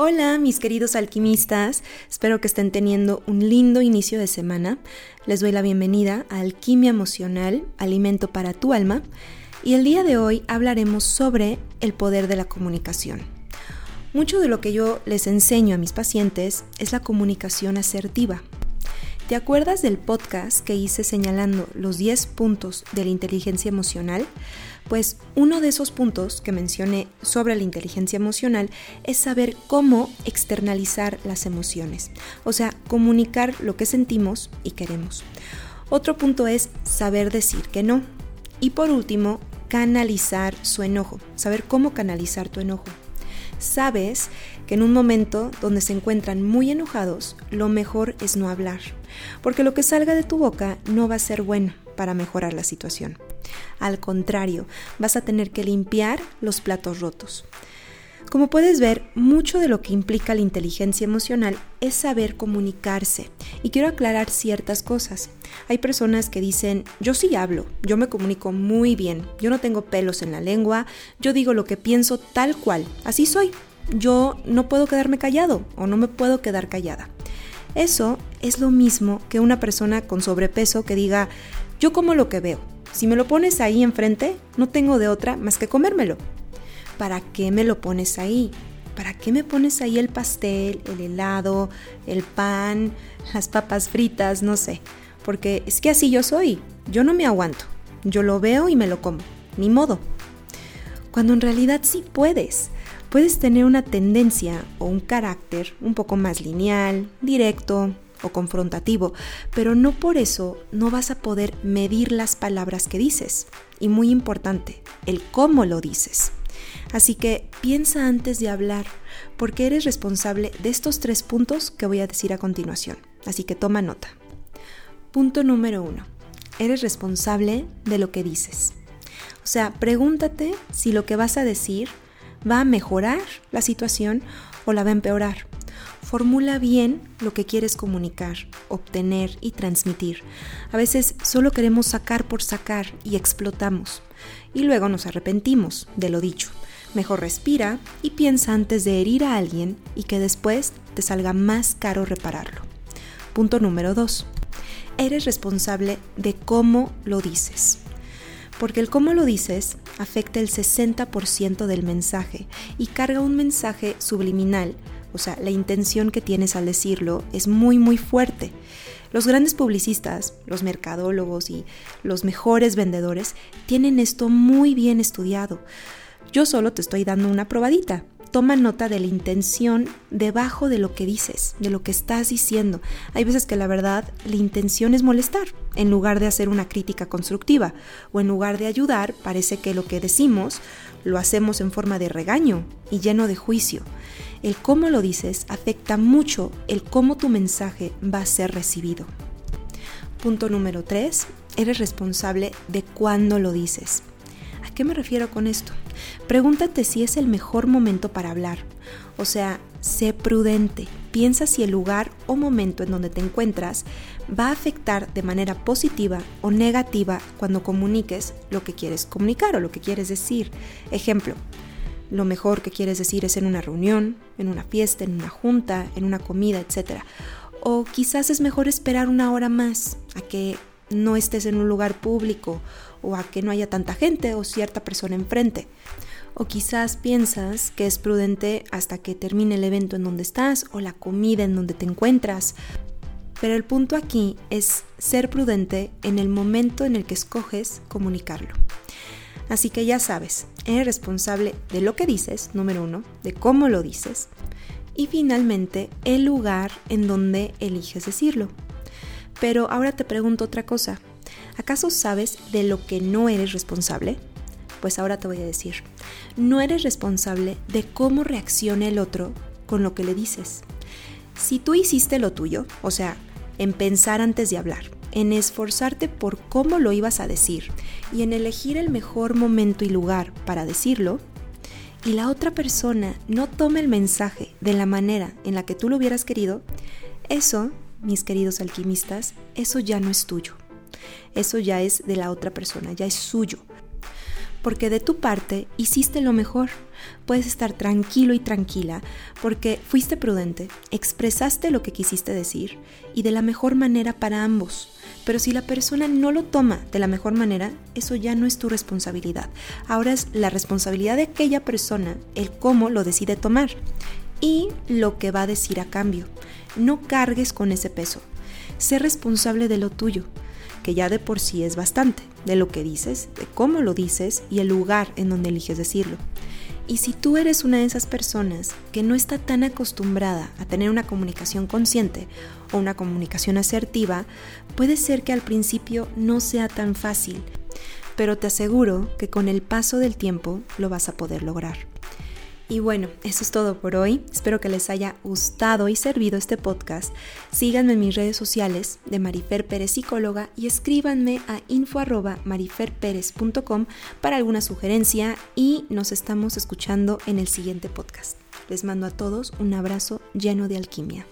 Hola mis queridos alquimistas, espero que estén teniendo un lindo inicio de semana. Les doy la bienvenida a Alquimia Emocional, Alimento para tu Alma, y el día de hoy hablaremos sobre el poder de la comunicación. Mucho de lo que yo les enseño a mis pacientes es la comunicación asertiva. ¿Te acuerdas del podcast que hice señalando los 10 puntos de la inteligencia emocional? Pues uno de esos puntos que mencioné sobre la inteligencia emocional es saber cómo externalizar las emociones, o sea, comunicar lo que sentimos y queremos. Otro punto es saber decir que no. Y por último, canalizar su enojo, saber cómo canalizar tu enojo. Sabes que en un momento donde se encuentran muy enojados, lo mejor es no hablar, porque lo que salga de tu boca no va a ser bueno para mejorar la situación. Al contrario, vas a tener que limpiar los platos rotos. Como puedes ver, mucho de lo que implica la inteligencia emocional es saber comunicarse. Y quiero aclarar ciertas cosas. Hay personas que dicen, yo sí hablo, yo me comunico muy bien, yo no tengo pelos en la lengua, yo digo lo que pienso tal cual, así soy. Yo no puedo quedarme callado o no me puedo quedar callada. Eso es lo mismo que una persona con sobrepeso que diga, yo como lo que veo, si me lo pones ahí enfrente, no tengo de otra más que comérmelo. ¿Para qué me lo pones ahí? ¿Para qué me pones ahí el pastel, el helado, el pan, las papas fritas, no sé? Porque es que así yo soy. Yo no me aguanto. Yo lo veo y me lo como. Ni modo. Cuando en realidad sí puedes. Puedes tener una tendencia o un carácter un poco más lineal, directo, o confrontativo, pero no por eso no vas a poder medir las palabras que dices. Y muy importante, el cómo lo dices. Así que piensa antes de hablar, porque eres responsable de estos tres puntos que voy a decir a continuación. Así que toma nota. Punto número uno. Eres responsable de lo que dices. O sea, pregúntate si lo que vas a decir va a mejorar la situación o la va a empeorar. Formula bien lo que quieres comunicar, obtener y transmitir. A veces solo queremos sacar por sacar y explotamos. Y luego nos arrepentimos de lo dicho. Mejor respira y piensa antes de herir a alguien y que después te salga más caro repararlo. Punto número 2. Eres responsable de cómo lo dices. Porque el cómo lo dices afecta el 60% del mensaje y carga un mensaje subliminal o sea, la intención que tienes al decirlo es muy, muy fuerte. Los grandes publicistas, los mercadólogos y los mejores vendedores tienen esto muy bien estudiado. Yo solo te estoy dando una probadita. Toma nota de la intención debajo de lo que dices, de lo que estás diciendo. Hay veces que la verdad la intención es molestar, en lugar de hacer una crítica constructiva, o en lugar de ayudar, parece que lo que decimos lo hacemos en forma de regaño y lleno de juicio el cómo lo dices afecta mucho el cómo tu mensaje va a ser recibido. Punto número 3. Eres responsable de cuándo lo dices. ¿A qué me refiero con esto? Pregúntate si es el mejor momento para hablar. O sea, sé prudente. Piensa si el lugar o momento en donde te encuentras va a afectar de manera positiva o negativa cuando comuniques lo que quieres comunicar o lo que quieres decir. Ejemplo, lo mejor que quieres decir es en una reunión, en una fiesta, en una junta, en una comida, etc. O quizás es mejor esperar una hora más a que no estés en un lugar público o a que no haya tanta gente o cierta persona enfrente. O quizás piensas que es prudente hasta que termine el evento en donde estás o la comida en donde te encuentras. Pero el punto aquí es ser prudente en el momento en el que escoges comunicarlo. Así que ya sabes, eres responsable de lo que dices, número uno, de cómo lo dices, y finalmente el lugar en donde eliges decirlo. Pero ahora te pregunto otra cosa. ¿Acaso sabes de lo que no eres responsable? Pues ahora te voy a decir. No eres responsable de cómo reacciona el otro con lo que le dices. Si tú hiciste lo tuyo, o sea, en pensar antes de hablar, en esforzarte por cómo lo ibas a decir y en elegir el mejor momento y lugar para decirlo, y la otra persona no toma el mensaje de la manera en la que tú lo hubieras querido, eso, mis queridos alquimistas, eso ya no es tuyo. Eso ya es de la otra persona, ya es suyo. Porque de tu parte hiciste lo mejor, puedes estar tranquilo y tranquila porque fuiste prudente, expresaste lo que quisiste decir y de la mejor manera para ambos. Pero si la persona no lo toma de la mejor manera, eso ya no es tu responsabilidad. Ahora es la responsabilidad de aquella persona el cómo lo decide tomar y lo que va a decir a cambio. No cargues con ese peso. Sé responsable de lo tuyo, que ya de por sí es bastante, de lo que dices, de cómo lo dices y el lugar en donde eliges decirlo. Y si tú eres una de esas personas que no está tan acostumbrada a tener una comunicación consciente o una comunicación asertiva, puede ser que al principio no sea tan fácil, pero te aseguro que con el paso del tiempo lo vas a poder lograr. Y bueno, eso es todo por hoy. Espero que les haya gustado y servido este podcast. Síganme en mis redes sociales de Marifer Pérez Psicóloga y escríbanme a info.mariferperez.com para alguna sugerencia y nos estamos escuchando en el siguiente podcast. Les mando a todos un abrazo lleno de alquimia.